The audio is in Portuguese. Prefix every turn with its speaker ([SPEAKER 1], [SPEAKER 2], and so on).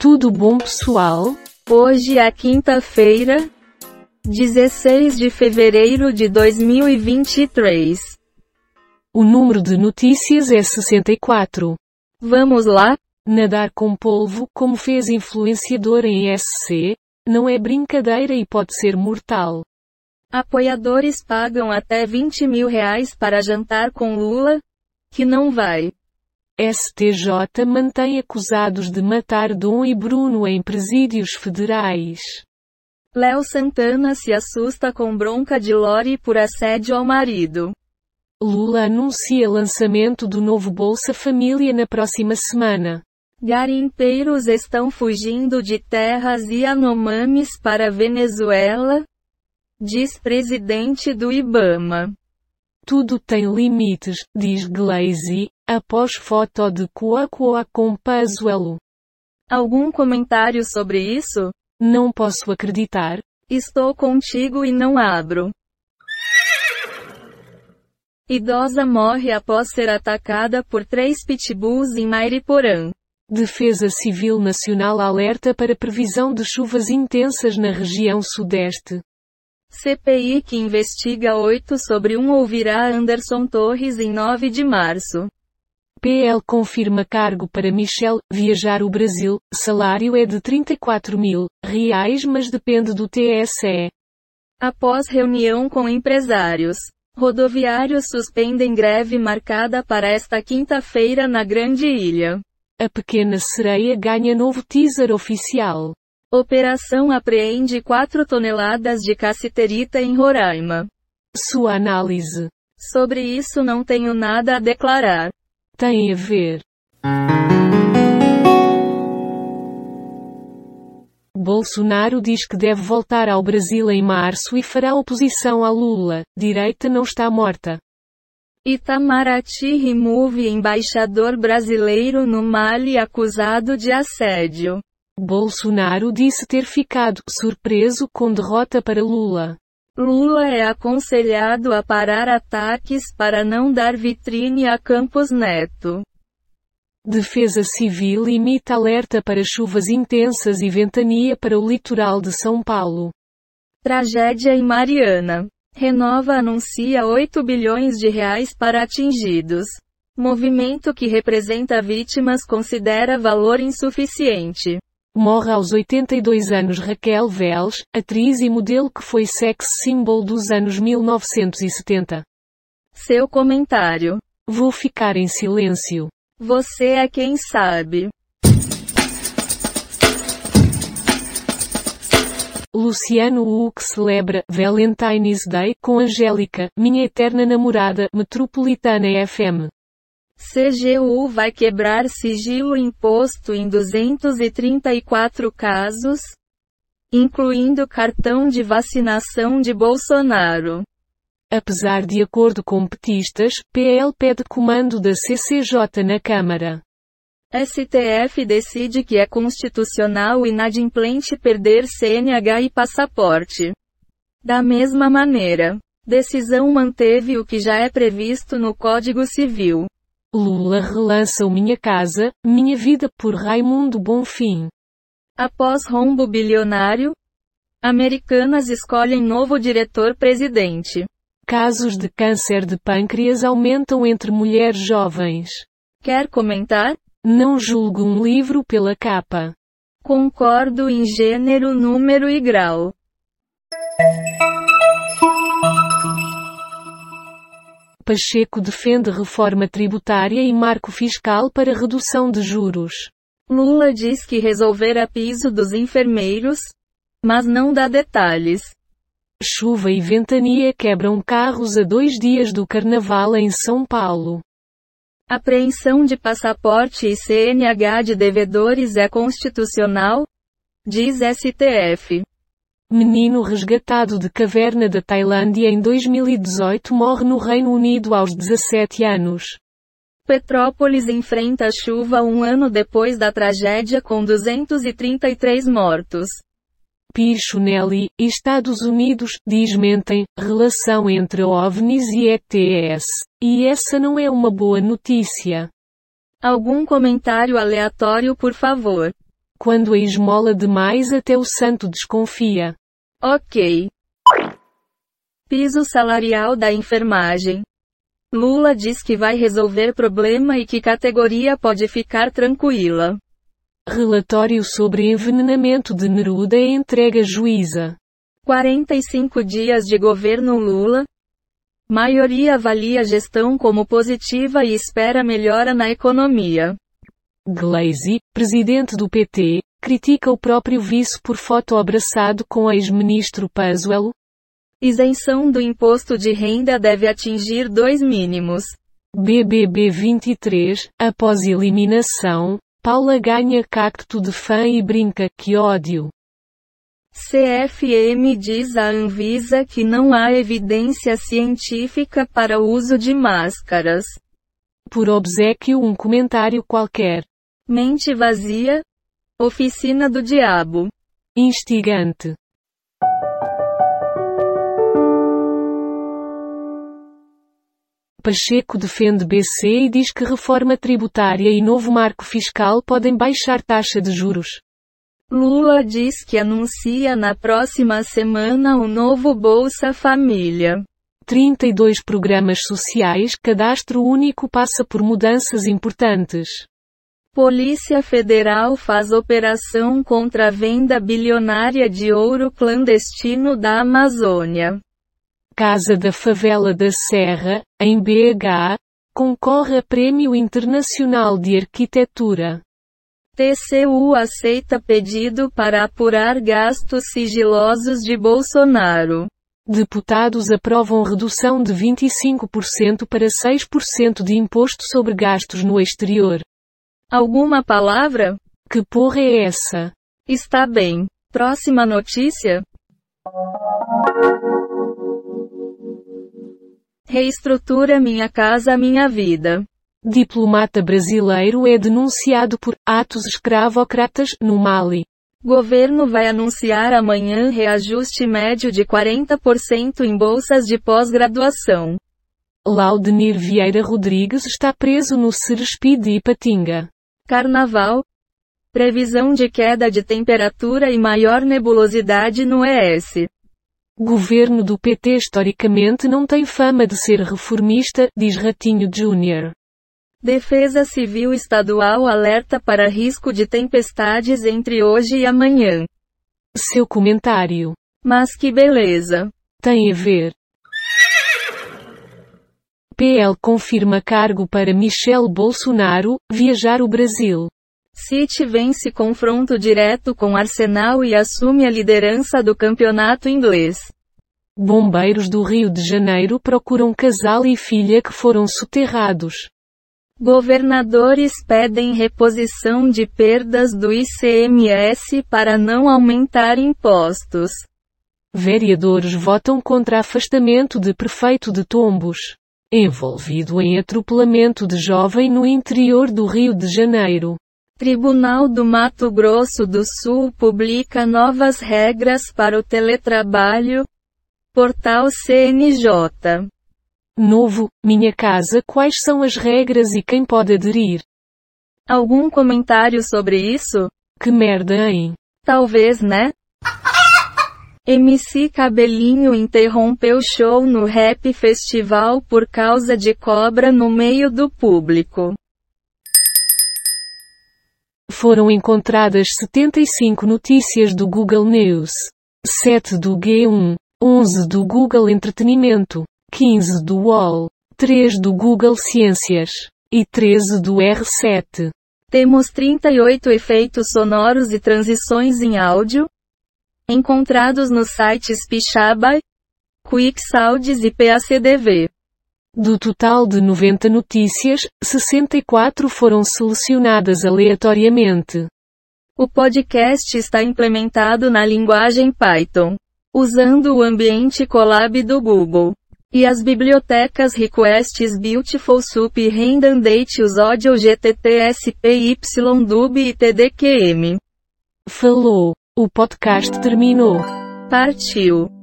[SPEAKER 1] Tudo bom pessoal?
[SPEAKER 2] Hoje é quinta-feira, 16 de fevereiro de 2023.
[SPEAKER 1] O número de notícias é 64.
[SPEAKER 2] Vamos lá?
[SPEAKER 1] Nadar com polvo, como fez influenciador em SC, não é brincadeira e pode ser mortal.
[SPEAKER 2] Apoiadores pagam até 20 mil reais para jantar com Lula? Que não vai.
[SPEAKER 1] STJ mantém acusados de matar Dom e Bruno em presídios federais.
[SPEAKER 2] Léo Santana se assusta com bronca de Lori por assédio ao marido.
[SPEAKER 1] Lula anuncia lançamento do novo Bolsa Família na próxima semana.
[SPEAKER 2] Garimpeiros estão fugindo de terras Yanomamis para Venezuela? Diz presidente do Ibama.
[SPEAKER 1] Tudo tem limites, diz Glaze, após foto de Coacoa com Pazuello.
[SPEAKER 2] Algum comentário sobre isso?
[SPEAKER 1] Não posso acreditar.
[SPEAKER 2] Estou contigo e não abro. Idosa morre após ser atacada por três pitbulls em Mairiporã.
[SPEAKER 1] Defesa Civil Nacional alerta para previsão de chuvas intensas na região sudeste.
[SPEAKER 2] CPI que investiga 8 sobre 1 ouvirá Anderson Torres em 9 de março.
[SPEAKER 1] PL confirma cargo para Michel, viajar o Brasil, salário é de 34 mil reais mas depende do TSE.
[SPEAKER 2] Após reunião com empresários, rodoviários suspendem greve marcada para esta quinta-feira na Grande Ilha.
[SPEAKER 1] A pequena sereia ganha novo teaser oficial.
[SPEAKER 2] Operação apreende 4 toneladas de cassiterita em Roraima.
[SPEAKER 1] Sua análise.
[SPEAKER 2] Sobre isso não tenho nada a declarar.
[SPEAKER 1] Tem a ver. Bolsonaro diz que deve voltar ao Brasil em março e fará oposição a Lula. Direita não está morta.
[SPEAKER 2] Itamaraty remove embaixador brasileiro no Mali acusado de assédio.
[SPEAKER 1] Bolsonaro disse ter ficado surpreso com derrota para Lula.
[SPEAKER 2] Lula é aconselhado a parar ataques para não dar vitrine a Campos Neto.
[SPEAKER 1] Defesa Civil imita alerta para chuvas intensas e ventania para o litoral de São Paulo.
[SPEAKER 2] Tragédia em Mariana. Renova anuncia 8 bilhões de reais para atingidos. Movimento que representa vítimas considera valor insuficiente.
[SPEAKER 1] Morre aos 82 anos Raquel Veles, atriz e modelo que foi sex symbol dos anos 1970.
[SPEAKER 2] Seu comentário.
[SPEAKER 1] Vou ficar em silêncio.
[SPEAKER 2] Você é quem sabe.
[SPEAKER 1] Luciano Huck celebra Valentine's Day com Angélica, minha eterna namorada, Metropolitana FM.
[SPEAKER 2] CGU vai quebrar sigilo imposto em 234 casos, incluindo cartão de vacinação de Bolsonaro.
[SPEAKER 1] Apesar de acordo com petistas, PL pede comando da CCJ na Câmara.
[SPEAKER 2] STF decide que é constitucional e inadimplente perder CNH e passaporte. Da mesma maneira, decisão manteve o que já é previsto no Código Civil.
[SPEAKER 1] Lula relança o Minha Casa, Minha Vida por Raimundo Bonfim.
[SPEAKER 2] Após rombo bilionário, americanas escolhem novo diretor-presidente.
[SPEAKER 1] Casos de câncer de pâncreas aumentam entre mulheres jovens.
[SPEAKER 2] Quer comentar?
[SPEAKER 1] Não julgo um livro pela capa.
[SPEAKER 2] Concordo em gênero, número e grau.
[SPEAKER 1] Pacheco defende reforma tributária e marco fiscal para redução de juros.
[SPEAKER 2] Lula diz que resolverá piso dos enfermeiros, mas não dá detalhes.
[SPEAKER 1] Chuva e ventania quebram carros a dois dias do carnaval em São Paulo.
[SPEAKER 2] Apreensão de passaporte e CNH de devedores é constitucional? Diz STF.
[SPEAKER 1] Menino resgatado de caverna da Tailândia em 2018 morre no Reino Unido aos 17 anos.
[SPEAKER 2] Petrópolis enfrenta chuva um ano depois da tragédia com 233 mortos.
[SPEAKER 1] Pichonelli, Estados Unidos, desmentem, relação entre OVNIs e ETS. E essa não é uma boa notícia.
[SPEAKER 2] Algum comentário aleatório por favor.
[SPEAKER 1] Quando a esmola demais até o santo desconfia.
[SPEAKER 2] Ok. Piso salarial da enfermagem. Lula diz que vai resolver problema e que categoria pode ficar tranquila.
[SPEAKER 1] Relatório sobre envenenamento de Neruda é entrega juíza.
[SPEAKER 2] 45 dias de governo Lula. Maioria avalia a gestão como positiva e espera melhora na economia.
[SPEAKER 1] Glaze, presidente do PT, critica o próprio vice por foto abraçado com ex-ministro Pazuello.
[SPEAKER 2] Isenção do imposto de renda deve atingir dois mínimos.
[SPEAKER 1] BBB 23, após eliminação, Paula ganha cacto de fã e brinca, que ódio.
[SPEAKER 2] CFM diz à Anvisa que não há evidência científica para o uso de máscaras.
[SPEAKER 1] Por obsequio um comentário qualquer.
[SPEAKER 2] Mente vazia? Oficina do diabo.
[SPEAKER 1] Instigante. Pacheco defende BC e diz que reforma tributária e novo marco fiscal podem baixar taxa de juros.
[SPEAKER 2] Lula diz que anuncia na próxima semana o novo Bolsa Família.
[SPEAKER 1] 32 programas sociais, cadastro único passa por mudanças importantes.
[SPEAKER 2] Polícia Federal faz operação contra a venda bilionária de ouro clandestino da Amazônia.
[SPEAKER 1] Casa da Favela da Serra, em BH, concorre a Prêmio Internacional de Arquitetura.
[SPEAKER 2] TCU aceita pedido para apurar gastos sigilosos de Bolsonaro.
[SPEAKER 1] Deputados aprovam redução de 25% para 6% de imposto sobre gastos no exterior.
[SPEAKER 2] Alguma palavra?
[SPEAKER 1] Que porra é essa?
[SPEAKER 2] Está bem. Próxima notícia? Reestrutura Minha Casa Minha Vida.
[SPEAKER 1] Diplomata brasileiro é denunciado por atos escravocratas no Mali.
[SPEAKER 2] Governo vai anunciar amanhã reajuste médio de 40% em bolsas de pós-graduação.
[SPEAKER 1] Laudenir Vieira Rodrigues está preso no Cerespi de Ipatinga.
[SPEAKER 2] Carnaval. Previsão de queda de temperatura e maior nebulosidade no ES.
[SPEAKER 1] Governo do PT historicamente não tem fama de ser reformista, diz Ratinho Júnior.
[SPEAKER 2] Defesa Civil Estadual alerta para risco de tempestades entre hoje e amanhã.
[SPEAKER 1] Seu comentário.
[SPEAKER 2] Mas que beleza.
[SPEAKER 1] Tem a ver. PL confirma cargo para Michel Bolsonaro, viajar o Brasil.
[SPEAKER 2] City vence confronto direto com Arsenal e assume a liderança do campeonato inglês.
[SPEAKER 1] Bombeiros do Rio de Janeiro procuram casal e filha que foram soterrados.
[SPEAKER 2] Governadores pedem reposição de perdas do ICMS para não aumentar impostos.
[SPEAKER 1] Vereadores votam contra afastamento de prefeito de Tombos. Envolvido em atropelamento de jovem no interior do Rio de Janeiro.
[SPEAKER 2] Tribunal do Mato Grosso do Sul publica novas regras para o teletrabalho. Portal CNJ.
[SPEAKER 1] Novo, Minha Casa Quais são as regras e quem pode aderir?
[SPEAKER 2] Algum comentário sobre isso?
[SPEAKER 1] Que merda, hein?
[SPEAKER 2] Talvez, né? MC Cabelinho interrompeu show no Rap Festival por causa de cobra no meio do público.
[SPEAKER 1] Foram encontradas 75 notícias do Google News, 7 do G1, 11 do Google Entretenimento, 15 do UOL, 3 do Google Ciências e 13 do R7.
[SPEAKER 2] Temos 38 efeitos sonoros e transições em áudio, encontrados nos sites Pixabay, QuickSounds e PACDV.
[SPEAKER 1] Do total de 90 notícias, 64 foram selecionadas aleatoriamente.
[SPEAKER 2] O podcast está implementado na linguagem Python, usando o ambiente Colab do Google. E as bibliotecas Requests Beautiful Soup e Redundant os Audio GTTSPYDUB e TDQM.
[SPEAKER 1] Falou. O podcast terminou.
[SPEAKER 2] Partiu.